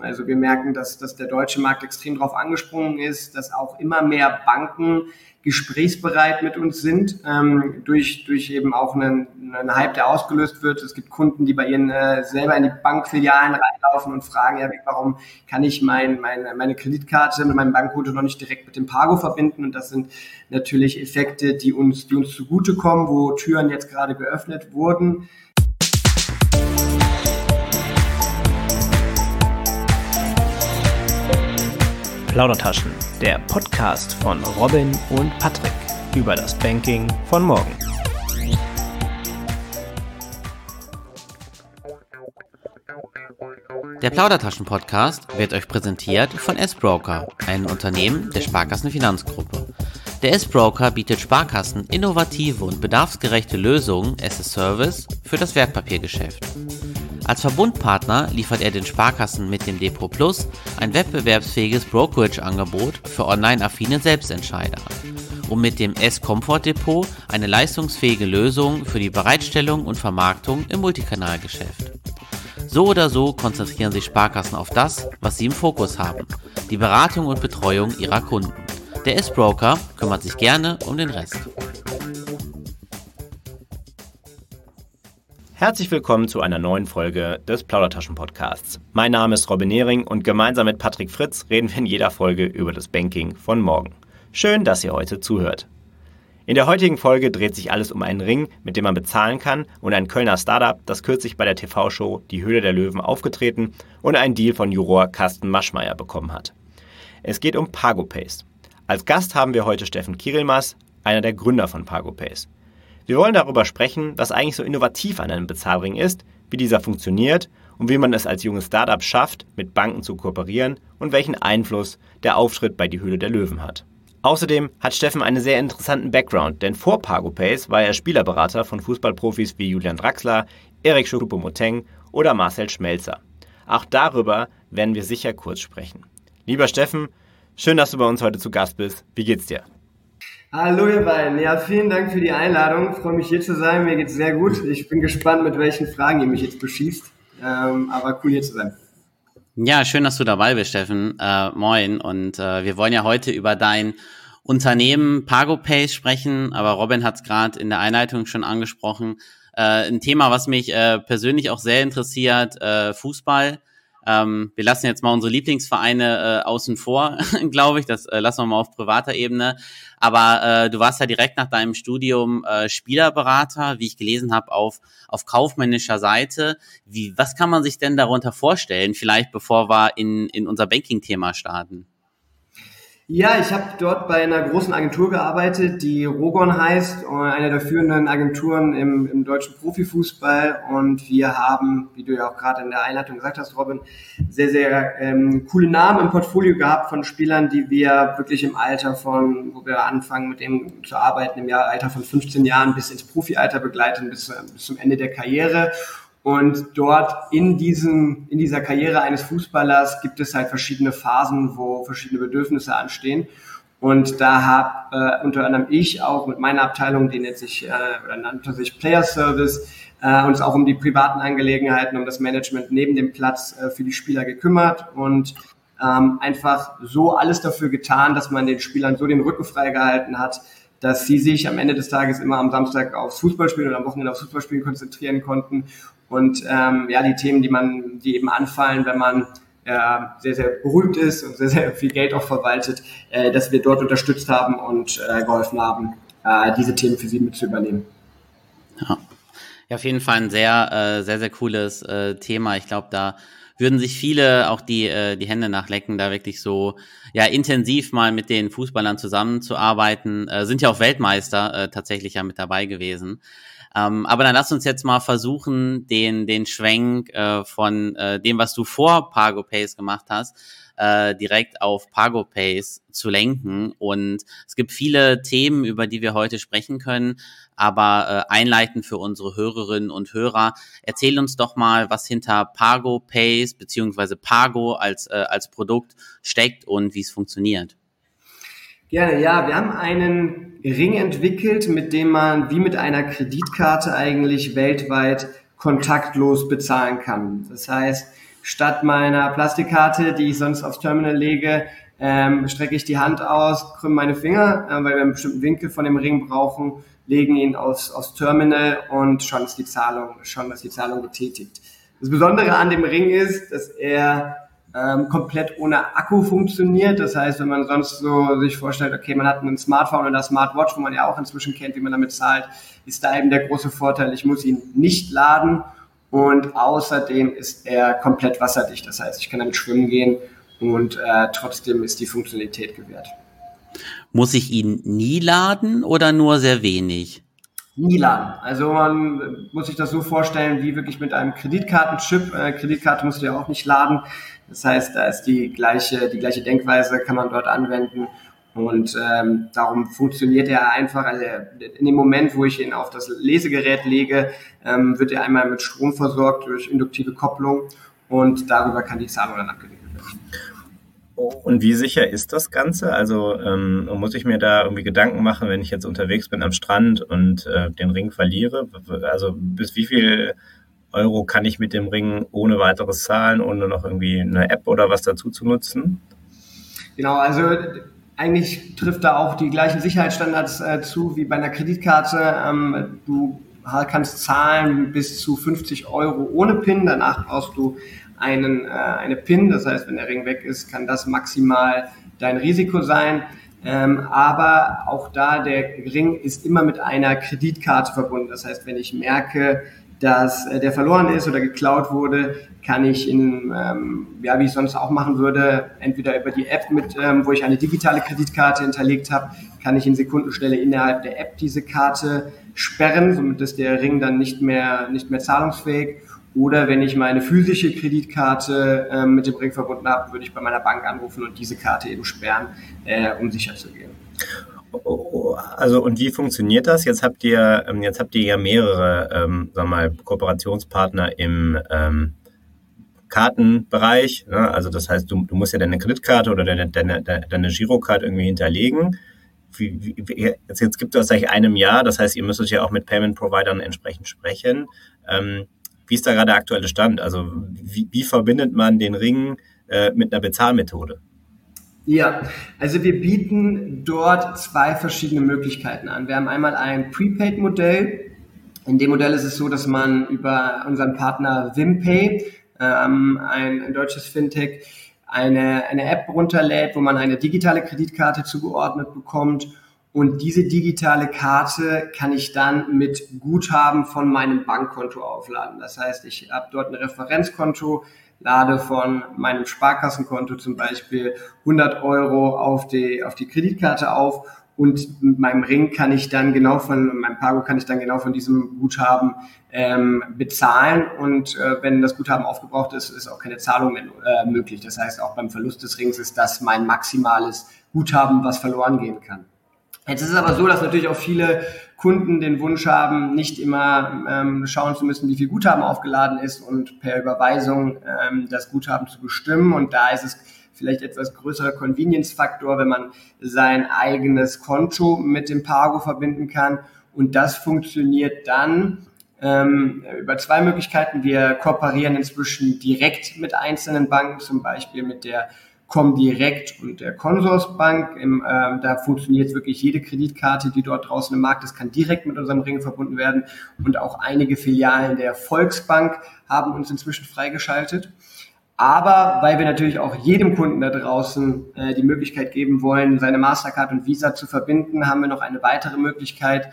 Also wir merken, dass, dass der deutsche Markt extrem darauf angesprungen ist, dass auch immer mehr Banken gesprächsbereit mit uns sind, ähm, durch, durch eben auch einen, einen Hype, der ausgelöst wird. Es gibt Kunden, die bei ihnen äh, selber in die Bankfilialen reinlaufen und fragen, ja, warum kann ich mein, meine, meine Kreditkarte mit meinem Bankkonto noch nicht direkt mit dem Pago verbinden? Und das sind natürlich Effekte, die uns, die uns zugutekommen, wo Türen jetzt gerade geöffnet wurden. Plaudertaschen, der Podcast von Robin und Patrick über das Banking von morgen. Der Plaudertaschen-Podcast wird euch präsentiert von S-Broker, einem Unternehmen der Sparkassenfinanzgruppe. Der S-Broker bietet Sparkassen innovative und bedarfsgerechte Lösungen as a Service für das Wertpapiergeschäft. Als Verbundpartner liefert er den Sparkassen mit dem Depot Plus ein wettbewerbsfähiges Brokerage-Angebot für online-affine Selbstentscheider und mit dem S-Comfort Depot eine leistungsfähige Lösung für die Bereitstellung und Vermarktung im Multikanalgeschäft. So oder so konzentrieren sich Sparkassen auf das, was sie im Fokus haben, die Beratung und Betreuung ihrer Kunden. Der S-Broker kümmert sich gerne um den Rest. Herzlich willkommen zu einer neuen Folge des Plaudertaschen-Podcasts. Mein Name ist Robin Nehring und gemeinsam mit Patrick Fritz reden wir in jeder Folge über das Banking von morgen. Schön, dass ihr heute zuhört. In der heutigen Folge dreht sich alles um einen Ring, mit dem man bezahlen kann und ein Kölner Startup, das kürzlich bei der TV-Show Die Höhle der Löwen aufgetreten und einen Deal von Juror Carsten Maschmeyer bekommen hat. Es geht um PagoPace. Als Gast haben wir heute Steffen Kirilmas, einer der Gründer von PagoPace. Wir wollen darüber sprechen, was eigentlich so innovativ an einem Bezahlring ist, wie dieser funktioniert und wie man es als junges Startup schafft, mit Banken zu kooperieren und welchen Einfluss der Auftritt bei die Höhle der Löwen hat. Außerdem hat Steffen einen sehr interessanten Background, denn vor PagoPace war er Spielerberater von Fußballprofis wie Julian Draxler, Erik Choupo-Moteng oder Marcel Schmelzer. Auch darüber werden wir sicher kurz sprechen. Lieber Steffen, schön, dass du bei uns heute zu Gast bist. Wie geht's dir? Hallo ihr beiden. Ja, vielen Dank für die Einladung. Ich freue mich hier zu sein. Mir geht's sehr gut. Ich bin gespannt, mit welchen Fragen ihr mich jetzt beschießt. Ähm, aber cool hier zu sein. Ja, schön, dass du dabei bist, Steffen. Äh, moin. Und äh, wir wollen ja heute über dein Unternehmen PagoPace sprechen, aber Robin hat es gerade in der Einleitung schon angesprochen. Äh, ein Thema, was mich äh, persönlich auch sehr interessiert, äh, Fußball. Ähm, wir lassen jetzt mal unsere Lieblingsvereine äh, außen vor, glaube ich. Das äh, lassen wir mal auf privater Ebene. Aber äh, du warst ja direkt nach deinem Studium äh, Spielerberater, wie ich gelesen habe, auf, auf kaufmännischer Seite. Wie, was kann man sich denn darunter vorstellen, vielleicht bevor wir in, in unser Banking-Thema starten? Ja, ich habe dort bei einer großen Agentur gearbeitet, die Rogon heißt, eine der führenden Agenturen im, im deutschen Profifußball. Und wir haben, wie du ja auch gerade in der Einleitung gesagt hast, Robin, sehr, sehr ähm, coole Namen im Portfolio gehabt von Spielern, die wir wirklich im Alter von, wo wir anfangen mit dem zu arbeiten, im Jahr, Alter von 15 Jahren bis ins Profialter begleiten, bis, bis zum Ende der Karriere. Und dort in diesem, in dieser Karriere eines Fußballers gibt es halt verschiedene Phasen, wo verschiedene Bedürfnisse anstehen. Und da habe äh, unter anderem ich auch mit meiner Abteilung, die nennt sich, äh, oder nannte sich Player Service, äh, uns auch um die privaten Angelegenheiten, um das Management neben dem Platz äh, für die Spieler gekümmert und ähm, einfach so alles dafür getan, dass man den Spielern so den Rücken freigehalten hat, dass sie sich am Ende des Tages immer am Samstag aufs Fußballspielen oder am Wochenende aufs Fußballspielen konzentrieren konnten und ähm, ja, die Themen, die man, die eben anfallen, wenn man äh, sehr, sehr berühmt ist und sehr, sehr viel Geld auch verwaltet, äh, dass wir dort unterstützt haben und äh, geholfen haben, äh, diese Themen für sie mit zu übernehmen. Ja. ja, auf jeden Fall ein sehr, äh, sehr, sehr cooles äh, Thema. Ich glaube, da würden sich viele auch die, äh, die Hände nachlecken, da wirklich so ja intensiv mal mit den Fußballern zusammenzuarbeiten. Äh, sind ja auch Weltmeister äh, tatsächlich ja mit dabei gewesen. Ähm, aber dann lass uns jetzt mal versuchen, den, den Schwenk äh, von äh, dem, was du vor PagoPace gemacht hast, äh, direkt auf PagoPace zu lenken. Und es gibt viele Themen, über die wir heute sprechen können, aber äh, einleitend für unsere Hörerinnen und Hörer. Erzähl uns doch mal, was hinter PagoPace beziehungsweise Pago als, äh, als Produkt steckt und wie es funktioniert. Gerne, ja. Wir haben einen Ring entwickelt, mit dem man wie mit einer Kreditkarte eigentlich weltweit kontaktlos bezahlen kann. Das heißt, statt meiner Plastikkarte, die ich sonst aufs Terminal lege, ähm, strecke ich die Hand aus, krümme meine Finger, äh, weil wir einen bestimmten Winkel von dem Ring brauchen, legen ihn aufs, aufs Terminal und schon ist die Zahlung, schon ist die Zahlung getätigt. Das Besondere an dem Ring ist, dass er ähm, komplett ohne Akku funktioniert. Das heißt, wenn man sonst so sich vorstellt, okay, man hat ein Smartphone oder Smartwatch, wo man ja auch inzwischen kennt, wie man damit zahlt, ist da eben der große Vorteil, ich muss ihn nicht laden und außerdem ist er komplett wasserdicht. Das heißt, ich kann damit schwimmen gehen und äh, trotzdem ist die Funktionalität gewährt. Muss ich ihn nie laden oder nur sehr wenig? Nie laden. Also man muss sich das so vorstellen, wie wirklich mit einem Kreditkartenchip. Äh, Kreditkarte musst du ja auch nicht laden. Das heißt, da ist die gleiche, die gleiche Denkweise kann man dort anwenden. Und ähm, darum funktioniert er einfach. Also in dem Moment, wo ich ihn auf das Lesegerät lege, ähm, wird er einmal mit Strom versorgt durch induktive Kopplung und darüber kann die Zahlung dann abgewickelt werden. Und wie sicher ist das Ganze? Also ähm, muss ich mir da irgendwie Gedanken machen, wenn ich jetzt unterwegs bin am Strand und äh, den Ring verliere? Also bis wie viel Euro kann ich mit dem Ring ohne weiteres zahlen, ohne noch irgendwie eine App oder was dazu zu nutzen? Genau, also eigentlich trifft da auch die gleichen Sicherheitsstandards äh, zu wie bei einer Kreditkarte. Ähm, du kannst zahlen bis zu 50 Euro ohne PIN, danach brauchst du einen, äh, eine PIN, das heißt, wenn der Ring weg ist, kann das maximal dein Risiko sein. Ähm, aber auch da, der Ring ist immer mit einer Kreditkarte verbunden. Das heißt, wenn ich merke, dass äh, der verloren ist oder geklaut wurde, kann ich in, ähm, ja, wie ich sonst auch machen würde, entweder über die App mit, ähm, wo ich eine digitale Kreditkarte hinterlegt habe, kann ich in Sekundenstelle innerhalb der App diese Karte sperren, somit ist der Ring dann nicht mehr, nicht mehr zahlungsfähig. Oder wenn ich meine physische Kreditkarte äh, mit dem Ring verbunden habe, würde ich bei meiner Bank anrufen und diese Karte eben sperren, äh, um sicher zu gehen. Also und wie funktioniert das? Jetzt habt ihr ähm, jetzt habt ihr ja mehrere, ähm, sag mal, Kooperationspartner im ähm, Kartenbereich. Ne? Also das heißt, du, du musst ja deine Kreditkarte oder deine, deine, deine Girocard irgendwie hinterlegen. Wie, wie, jetzt, jetzt gibt es das seit einem Jahr, das heißt, ihr müsst ja auch mit Payment-Providern entsprechend sprechen. Ähm, wie ist da gerade der aktuelle Stand? Also wie, wie verbindet man den Ring äh, mit einer Bezahlmethode? Ja, also wir bieten dort zwei verschiedene Möglichkeiten an. Wir haben einmal ein Prepaid-Modell. In dem Modell ist es so, dass man über unseren Partner Wimpay, ähm, ein, ein deutsches Fintech, eine, eine App runterlädt, wo man eine digitale Kreditkarte zugeordnet bekommt. Und diese digitale Karte kann ich dann mit Guthaben von meinem Bankkonto aufladen. Das heißt, ich habe dort ein Referenzkonto, lade von meinem Sparkassenkonto zum Beispiel 100 Euro auf die, auf die Kreditkarte auf und mit meinem Ring kann ich dann genau von, meinem Pago kann ich dann genau von diesem Guthaben ähm, bezahlen und äh, wenn das Guthaben aufgebraucht ist, ist auch keine Zahlung mehr äh, möglich. Das heißt, auch beim Verlust des Rings ist das mein maximales Guthaben, was verloren gehen kann. Jetzt ist es aber so, dass natürlich auch viele Kunden den Wunsch haben, nicht immer ähm, schauen zu müssen, wie viel Guthaben aufgeladen ist und per Überweisung ähm, das Guthaben zu bestimmen. Und da ist es vielleicht etwas größerer Convenience-Faktor, wenn man sein eigenes Konto mit dem Pago verbinden kann. Und das funktioniert dann ähm, über zwei Möglichkeiten. Wir kooperieren inzwischen direkt mit einzelnen Banken, zum Beispiel mit der Comdirect und der Consorsbank. Im, ähm, da funktioniert wirklich jede Kreditkarte, die dort draußen im Markt ist, kann direkt mit unserem Ring verbunden werden. Und auch einige Filialen der Volksbank haben uns inzwischen freigeschaltet. Aber weil wir natürlich auch jedem Kunden da draußen äh, die Möglichkeit geben wollen, seine Mastercard und Visa zu verbinden, haben wir noch eine weitere Möglichkeit,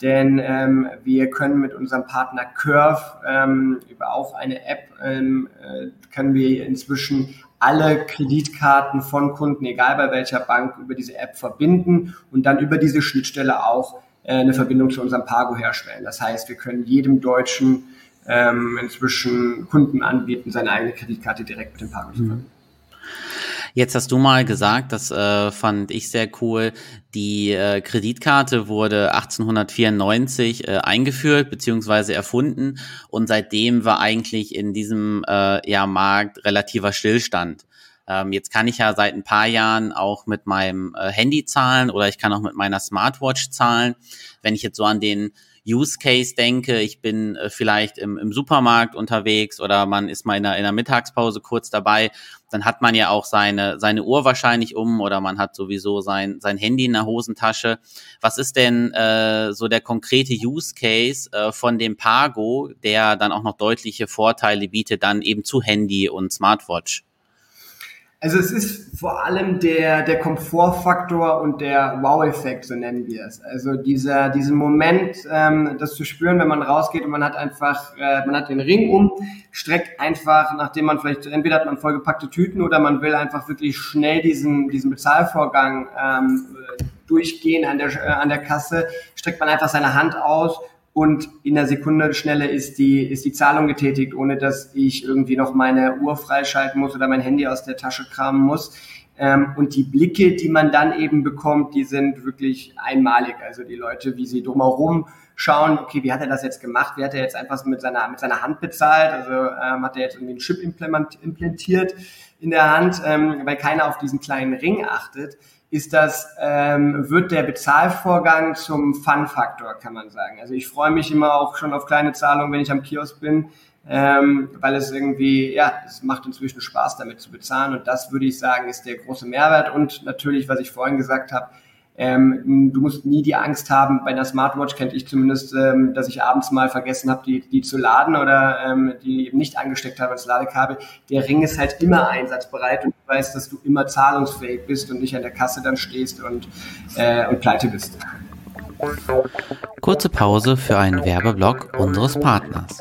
denn ähm, wir können mit unserem Partner Curve ähm, über auch eine App ähm, äh, können wir inzwischen alle Kreditkarten von Kunden, egal bei welcher Bank, über diese App verbinden und dann über diese Schnittstelle auch äh, eine Verbindung zu unserem Pago herstellen. Das heißt, wir können jedem Deutschen ähm, inzwischen Kunden anbieten, seine eigene Kreditkarte direkt mit dem Pago zu verbinden. Jetzt hast du mal gesagt, das äh, fand ich sehr cool. Die äh, Kreditkarte wurde 1894 äh, eingeführt bzw. erfunden und seitdem war eigentlich in diesem äh, ja, Markt relativer Stillstand. Ähm, jetzt kann ich ja seit ein paar Jahren auch mit meinem äh, Handy zahlen oder ich kann auch mit meiner Smartwatch zahlen. Wenn ich jetzt so an den Use Case denke, ich bin äh, vielleicht im, im Supermarkt unterwegs oder man ist mal in einer, in einer Mittagspause kurz dabei, dann hat man ja auch seine, seine Uhr wahrscheinlich um oder man hat sowieso sein, sein Handy in der Hosentasche. Was ist denn äh, so der konkrete Use Case äh, von dem Pago, der dann auch noch deutliche Vorteile bietet, dann eben zu Handy und Smartwatch? Also es ist vor allem der, der Komfortfaktor und der Wow-Effekt, so nennen wir es. Also dieser, diesen Moment, ähm, das zu spüren, wenn man rausgeht und man hat einfach, äh, man hat den Ring um, streckt einfach, nachdem man vielleicht, entweder hat man vollgepackte Tüten oder man will einfach wirklich schnell diesen, diesen Bezahlvorgang ähm, durchgehen an der, äh, an der Kasse, streckt man einfach seine Hand aus und in der Sekundenschnelle ist die, ist die Zahlung getätigt, ohne dass ich irgendwie noch meine Uhr freischalten muss oder mein Handy aus der Tasche kramen muss. Ähm, und die Blicke, die man dann eben bekommt, die sind wirklich einmalig. Also die Leute, wie sie drumherum schauen, okay, wie hat er das jetzt gemacht? Wie hat er jetzt einfach mit seiner, mit seiner Hand bezahlt? Also ähm, hat er jetzt irgendwie einen Chip implementiert in der Hand, ähm, weil keiner auf diesen kleinen Ring achtet ist das, ähm, wird der Bezahlvorgang zum Fun-Faktor, kann man sagen. Also ich freue mich immer auch schon auf kleine Zahlungen, wenn ich am Kiosk bin, ähm, weil es irgendwie, ja, es macht inzwischen Spaß, damit zu bezahlen. Und das würde ich sagen, ist der große Mehrwert. Und natürlich, was ich vorhin gesagt habe, ähm, du musst nie die Angst haben, bei einer Smartwatch kennt ich zumindest, ähm, dass ich abends mal vergessen habe, die, die zu laden oder ähm, die eben nicht angesteckt habe als Ladekabel. Der Ring ist halt immer einsatzbereit und du weißt, dass du immer zahlungsfähig bist und nicht an der Kasse dann stehst und, äh, und pleite bist. Kurze Pause für einen Werbeblock unseres Partners.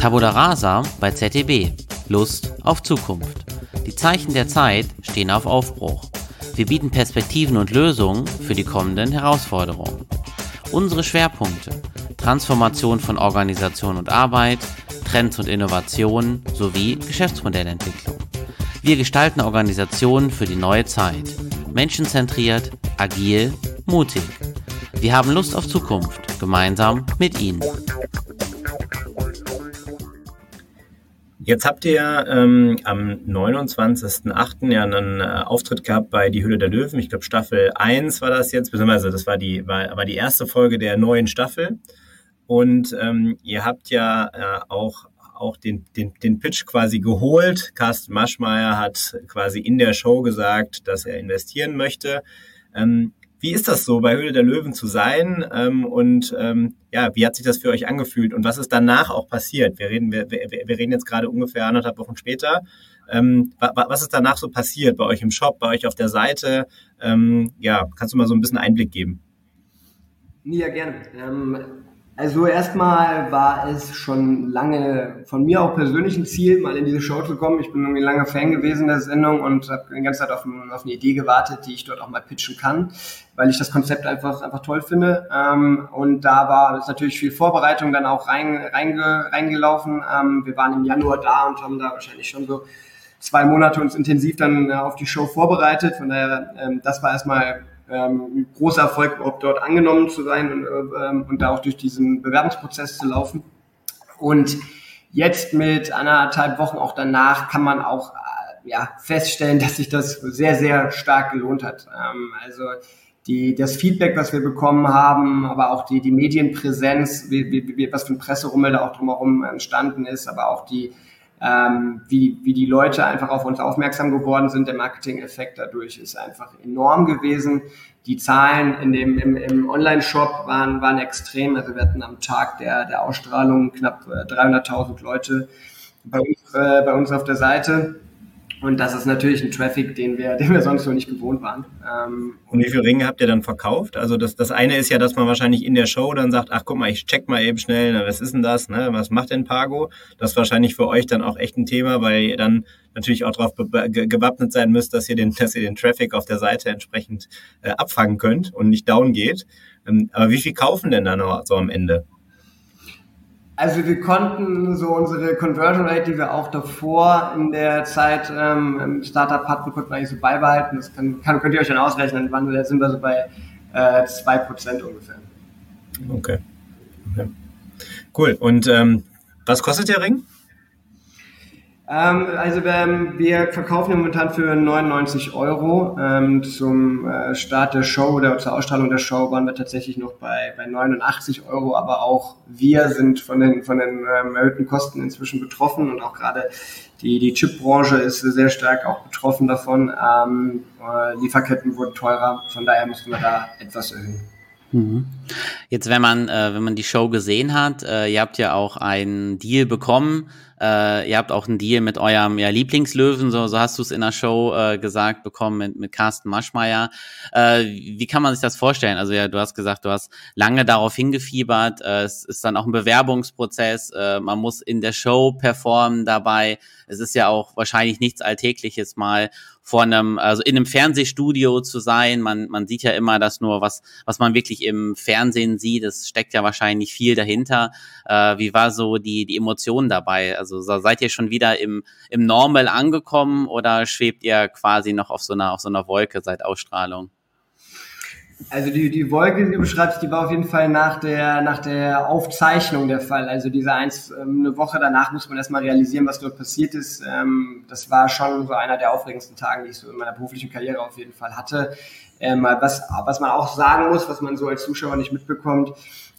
Tabula Rasa bei ZDB. Lust auf Zukunft. Die Zeichen der Zeit stehen auf Aufbruch. Wir bieten Perspektiven und Lösungen für die kommenden Herausforderungen. Unsere Schwerpunkte Transformation von Organisation und Arbeit, Trends und Innovationen sowie Geschäftsmodellentwicklung. Wir gestalten Organisationen für die neue Zeit. Menschenzentriert, agil, mutig. Wir haben Lust auf Zukunft, gemeinsam mit Ihnen. Jetzt habt ihr ähm, am 29.08. ja einen äh, Auftritt gehabt bei Die Hülle der Löwen. Ich glaube, Staffel 1 war das jetzt, beziehungsweise das war die, war, war die erste Folge der neuen Staffel. Und ähm, ihr habt ja äh, auch, auch den, den, den Pitch quasi geholt. Carsten Maschmeyer hat quasi in der Show gesagt, dass er investieren möchte. Ähm, wie ist das so, bei Höhle der Löwen zu sein? Ähm, und ähm, ja, wie hat sich das für euch angefühlt? Und was ist danach auch passiert? Wir reden, wir, wir, reden jetzt gerade ungefähr anderthalb Wochen später. Ähm, was ist danach so passiert bei euch im Shop, bei euch auf der Seite? Ähm, ja, kannst du mal so ein bisschen Einblick geben? Ja, gerne. Also erstmal war es schon lange von mir auch persönlich ein Ziel, mal in diese Show zu kommen. Ich bin irgendwie lange Fan gewesen der Sendung und habe die ganze Zeit auf, auf, eine Idee gewartet, die ich dort auch mal pitchen kann, weil ich das Konzept einfach einfach toll finde. Ähm, und da war natürlich viel Vorbereitung dann auch rein, reinge, reingelaufen. Ähm, wir waren im Januar da und haben da wahrscheinlich schon so zwei Monate uns intensiv dann äh, auf die Show vorbereitet. Von daher, ähm, das war erstmal ähm, großer Erfolg, überhaupt dort angenommen zu sein und, ähm, und da auch durch diesen Bewerbungsprozess zu laufen. Und jetzt mit anderthalb Wochen auch danach kann man auch äh, ja, feststellen, dass sich das sehr, sehr stark gelohnt hat. Ähm, also die, das Feedback, was wir bekommen haben, aber auch die, die Medienpräsenz, wie, wie, was für ein Presserummel da auch drumherum entstanden ist, aber auch die, ähm, wie, wie die Leute einfach auf uns aufmerksam geworden sind. Der Marketing-Effekt dadurch ist einfach enorm gewesen. Die Zahlen in dem, im, im Online-Shop waren, waren extrem. Also wir hatten am Tag der, der Ausstrahlung knapp 300.000 äh, Leute bei uns, äh, bei uns auf der Seite. Und das ist natürlich ein Traffic, den wir, den wir sonst so nicht gewohnt waren. Ähm, und wie viele Ringe habt ihr dann verkauft? Also das, das eine ist ja, dass man wahrscheinlich in der Show dann sagt, ach guck mal, ich check mal eben schnell, na, was ist denn das, ne? was macht denn Pago? Das ist wahrscheinlich für euch dann auch echt ein Thema, weil ihr dann natürlich auch darauf gewappnet sein müsst, dass ihr den, dass ihr den Traffic auf der Seite entsprechend äh, abfangen könnt und nicht down geht. Ähm, aber wie viel kaufen denn dann noch so am Ende? Also wir konnten so unsere Conversion Rate, die wir auch davor in der Zeit ähm, im Startup hatten, konnten wir eigentlich so beibehalten. Das kann, kann, könnt ihr euch dann ausrechnen, wann sind wir so bei äh, 2% ungefähr. Okay. okay. Cool. Und ähm, was kostet der Ring? Ähm, also wir, wir, verkaufen momentan für 99 Euro. Ähm, zum äh, Start der Show oder zur Ausstrahlung der Show waren wir tatsächlich noch bei, bei 89 Euro, aber auch wir sind von den, von den ähm, erhöhten Kosten inzwischen betroffen und auch gerade die, die Chipbranche ist sehr stark auch betroffen davon. Ähm, äh, Lieferketten wurden teurer, von daher mussten wir da etwas erhöhen. Mhm. Jetzt, wenn man, äh, wenn man die Show gesehen hat, äh, ihr habt ja auch einen Deal bekommen äh, ihr habt auch einen Deal mit eurem ja, Lieblingslöwen, so, so hast du es in der Show äh, gesagt bekommen mit, mit Carsten Maschmeyer. Äh, wie kann man sich das vorstellen? Also ja, du hast gesagt, du hast lange darauf hingefiebert. Äh, es ist dann auch ein Bewerbungsprozess. Äh, man muss in der Show performen dabei. Es ist ja auch wahrscheinlich nichts Alltägliches mal vor einem, also in einem Fernsehstudio zu sein. Man, man sieht ja immer das nur, was, was man wirklich im Fernsehen sieht. Es steckt ja wahrscheinlich viel dahinter. Äh, wie war so die, die Emotion dabei? Also seid ihr schon wieder im, im Normal angekommen oder schwebt ihr quasi noch auf so einer, auf so einer Wolke seit Ausstrahlung? Also die, die Wolke, die du beschreibst, die war auf jeden Fall nach der, nach der Aufzeichnung der Fall. Also diese eins, ähm, eine Woche danach muss man erstmal realisieren, was dort passiert ist. Ähm, das war schon so einer der aufregendsten Tage, die ich so in meiner beruflichen Karriere auf jeden Fall hatte. Ähm, was, was man auch sagen muss, was man so als Zuschauer nicht mitbekommt,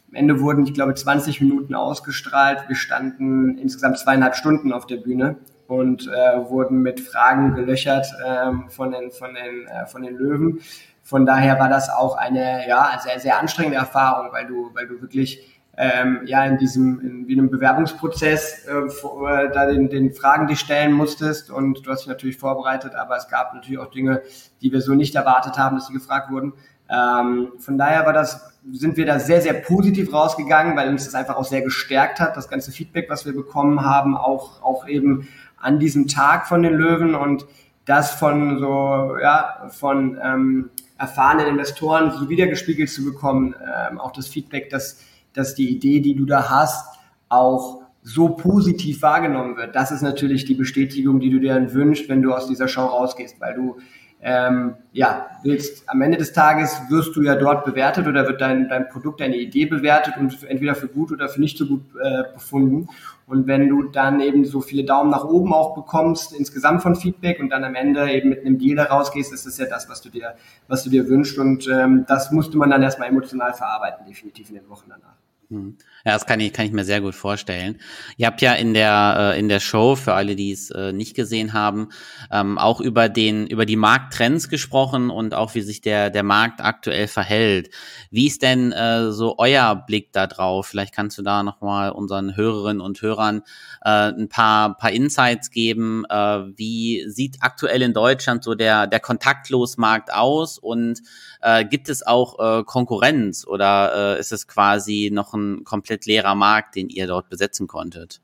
am Ende wurden, ich glaube, 20 Minuten ausgestrahlt. Wir standen insgesamt zweieinhalb Stunden auf der Bühne und äh, wurden mit Fragen gelöchert ähm, von, den, von, den, äh, von den Löwen. Von daher war das auch eine ja, sehr, sehr anstrengende Erfahrung, weil du, weil du wirklich ähm, ja in diesem in, wie einem Bewerbungsprozess äh, vor, äh, da den, den Fragen dich stellen musstest und du hast dich natürlich vorbereitet, aber es gab natürlich auch Dinge, die wir so nicht erwartet haben, dass sie gefragt wurden. Ähm, von daher war das, sind wir da sehr, sehr positiv rausgegangen, weil uns das einfach auch sehr gestärkt hat, das ganze Feedback, was wir bekommen haben, auch, auch eben an diesem Tag von den Löwen und das von so, ja, von ähm, erfahrenen Investoren so wiedergespiegelt zu bekommen, ähm, auch das Feedback, dass, dass die Idee, die du da hast, auch so positiv wahrgenommen wird. Das ist natürlich die Bestätigung, die du dir dann wünschst, wenn du aus dieser Show rausgehst, weil du ähm, ja, willst, am Ende des Tages wirst du ja dort bewertet oder wird dein, dein Produkt, deine Idee bewertet und entweder für gut oder für nicht so gut äh, befunden. Und wenn du dann eben so viele Daumen nach oben auch bekommst, insgesamt von Feedback und dann am Ende eben mit einem Deal da rausgehst, ist das ja das, was du dir, was du dir wünschst. Und ähm, das musste man dann erstmal emotional verarbeiten, definitiv in den Wochen danach. Hm. Ja, das kann ich, kann ich mir sehr gut vorstellen. Ihr habt ja in der, äh, in der Show, für alle, die es äh, nicht gesehen haben, ähm, auch über den, über die Markttrends gesprochen und auch wie sich der, der Markt aktuell verhält. Wie ist denn äh, so euer Blick da drauf? Vielleicht kannst du da nochmal unseren Hörerinnen und Hörern äh, ein paar, paar Insights geben. Äh, wie sieht aktuell in Deutschland so der, der Kontaktlosmarkt aus und äh, gibt es auch äh, Konkurrenz oder äh, ist es quasi noch ein komplett leerer Markt, den ihr dort besetzen konntet?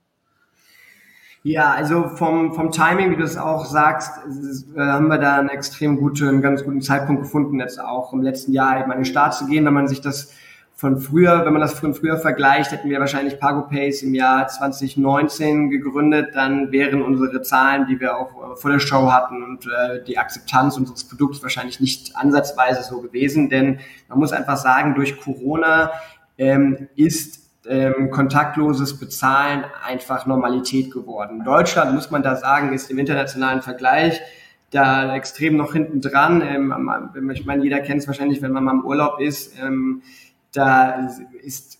Ja, also vom, vom Timing, wie du es auch sagst, äh, haben wir da einen extrem guten, einen ganz guten Zeitpunkt gefunden, jetzt auch im letzten Jahr eben an den Start zu gehen, wenn man sich das von früher, wenn man das von früher vergleicht, hätten wir wahrscheinlich PagoPace im Jahr 2019 gegründet, dann wären unsere Zahlen, die wir auch äh, vor der Show hatten und äh, die Akzeptanz unseres Produkts wahrscheinlich nicht ansatzweise so gewesen, denn man muss einfach sagen, durch Corona ähm, ist ähm, kontaktloses Bezahlen einfach Normalität geworden. Deutschland, muss man da sagen, ist im internationalen Vergleich da extrem noch hinten dran. Ähm, ich meine, jeder kennt es wahrscheinlich, wenn man mal im Urlaub ist. Ähm, da ist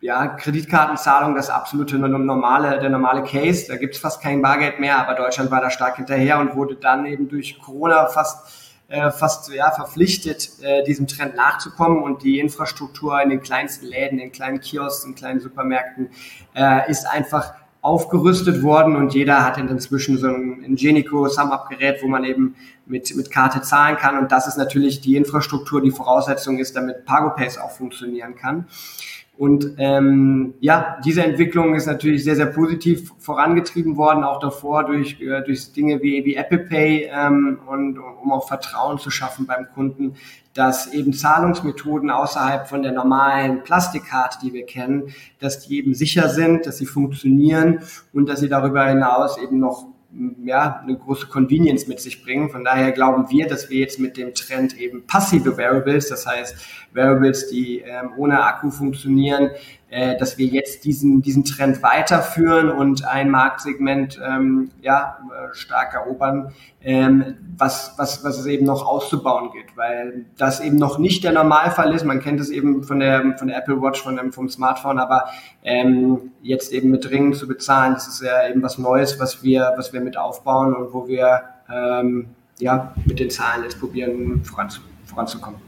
ja, Kreditkartenzahlung das absolute normale, der normale Case. Da gibt es fast kein Bargeld mehr, aber Deutschland war da stark hinterher und wurde dann eben durch Corona fast, äh, fast ja, verpflichtet, äh, diesem Trend nachzukommen. Und die Infrastruktur in den kleinsten Läden, in kleinen Kiosks, in kleinen Supermärkten äh, ist einfach aufgerüstet worden und jeder hat inzwischen so ein Ingenico Sum-Up-Gerät, wo man eben mit, mit Karte zahlen kann und das ist natürlich die Infrastruktur, die Voraussetzung ist, damit PagoPace auch funktionieren kann. Und ähm, ja, diese Entwicklung ist natürlich sehr, sehr positiv vorangetrieben worden, auch davor durch, äh, durch Dinge wie, wie Apple Pay ähm, und um auch Vertrauen zu schaffen beim Kunden, dass eben Zahlungsmethoden außerhalb von der normalen Plastikkarte, die wir kennen, dass die eben sicher sind, dass sie funktionieren und dass sie darüber hinaus eben noch ja, eine große Convenience mit sich bringen. Von daher glauben wir, dass wir jetzt mit dem Trend eben passive Variables, das heißt Variables, die ähm, ohne Akku funktionieren, äh, dass wir jetzt diesen, diesen Trend weiterführen und ein Marktsegment ähm, ja, äh, stark erobern, ähm, was, was, was es eben noch auszubauen gilt, weil das eben noch nicht der Normalfall ist. Man kennt es eben von der, von der Apple Watch, von dem, vom Smartphone, aber ähm, jetzt eben mit Ringen zu bezahlen, das ist ja eben was Neues, was wir, was wir mit aufbauen und wo wir ähm, ja, mit den Zahlen jetzt probieren voranzu, voranzukommen.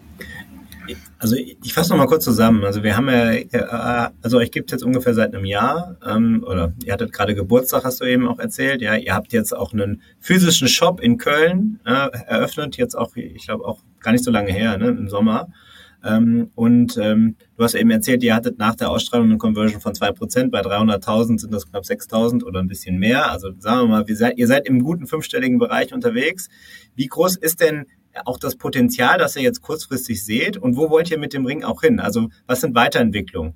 Also ich fasse noch mal kurz zusammen. Also wir haben ja, äh, also euch gibt es jetzt ungefähr seit einem Jahr, ähm, oder ihr hattet gerade Geburtstag, hast du eben auch erzählt. Ja, ihr habt jetzt auch einen physischen Shop in Köln äh, eröffnet, jetzt auch, ich glaube auch gar nicht so lange her, ne, im Sommer. Ähm, und ähm, du hast eben erzählt, ihr hattet nach der Ausstrahlung eine Conversion von zwei Prozent. Bei 300.000 sind das knapp 6.000 oder ein bisschen mehr. Also sagen wir mal, seid, ihr seid im guten fünfstelligen Bereich unterwegs. Wie groß ist denn auch das Potenzial, das ihr jetzt kurzfristig seht? Und wo wollt ihr mit dem Ring auch hin? Also was sind Weiterentwicklungen?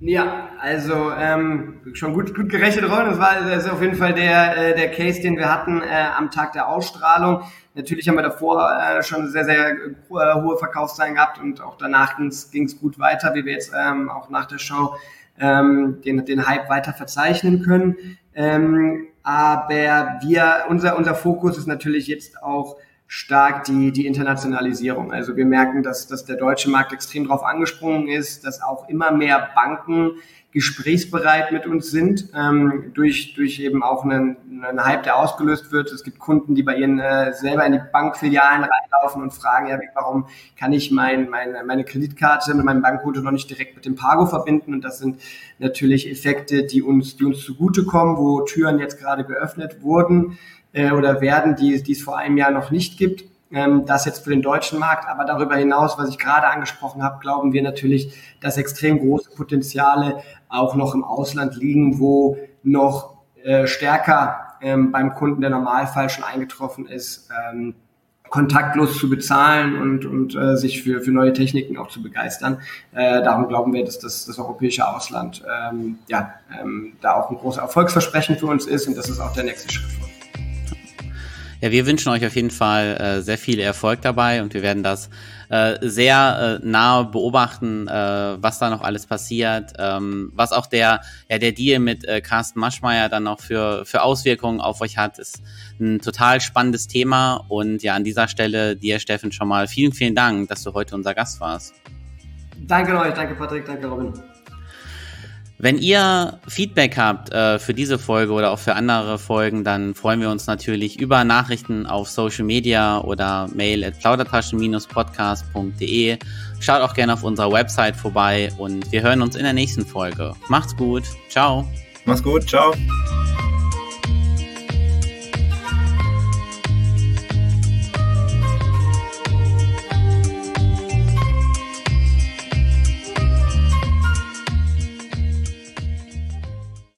Ja, also ähm, schon gut, gut gerechnet, Ron. Das war das ist auf jeden Fall der, äh, der Case, den wir hatten äh, am Tag der Ausstrahlung. Natürlich haben wir davor äh, schon sehr, sehr äh, hohe Verkaufszahlen gehabt und auch danach ging es gut weiter, wie wir jetzt ähm, auch nach der Show ähm, den, den Hype weiter verzeichnen können. Ähm, aber wir, unser, unser Fokus ist natürlich jetzt auch stark die, die Internationalisierung. Also wir merken, dass, dass der deutsche Markt extrem drauf angesprungen ist, dass auch immer mehr Banken gesprächsbereit mit uns sind, ähm, durch, durch eben auch einen, einen Hype, der ausgelöst wird. Es gibt Kunden, die bei ihnen äh, selber in die Bankfilialen reinlaufen und fragen, ja, warum kann ich mein, meine, meine Kreditkarte mit meinem Bankkonto noch nicht direkt mit dem Pago verbinden? Und das sind natürlich Effekte, die uns, die uns zugutekommen, wo Türen jetzt gerade geöffnet wurden äh, oder werden, die, die es vor einem Jahr noch nicht gibt. Ähm, das jetzt für den deutschen Markt, aber darüber hinaus, was ich gerade angesprochen habe, glauben wir natürlich, dass extrem große Potenziale auch noch im Ausland liegen, wo noch äh, stärker ähm, beim Kunden der Normalfall schon eingetroffen ist, ähm, kontaktlos zu bezahlen und, und äh, sich für, für neue Techniken auch zu begeistern. Äh, darum glauben wir, dass das, das europäische Ausland ähm, ja, ähm, da auch ein großes Erfolgsversprechen für uns ist und das ist auch der nächste Schritt. Ja, wir wünschen euch auf jeden Fall äh, sehr viel Erfolg dabei und wir werden das äh, sehr äh, nahe beobachten, äh, was da noch alles passiert, ähm, was auch der, ja, der Deal mit äh, Carsten Maschmeyer dann noch für, für Auswirkungen auf euch hat, ist ein total spannendes Thema und ja, an dieser Stelle dir, Steffen, schon mal vielen, vielen Dank, dass du heute unser Gast warst. Danke euch, danke Patrick, danke Robin. Wenn ihr Feedback habt äh, für diese Folge oder auch für andere Folgen, dann freuen wir uns natürlich über Nachrichten auf Social Media oder mail at plaudertaschen-podcast.de. Schaut auch gerne auf unserer Website vorbei und wir hören uns in der nächsten Folge. Macht's gut. Ciao. Macht's gut. Ciao.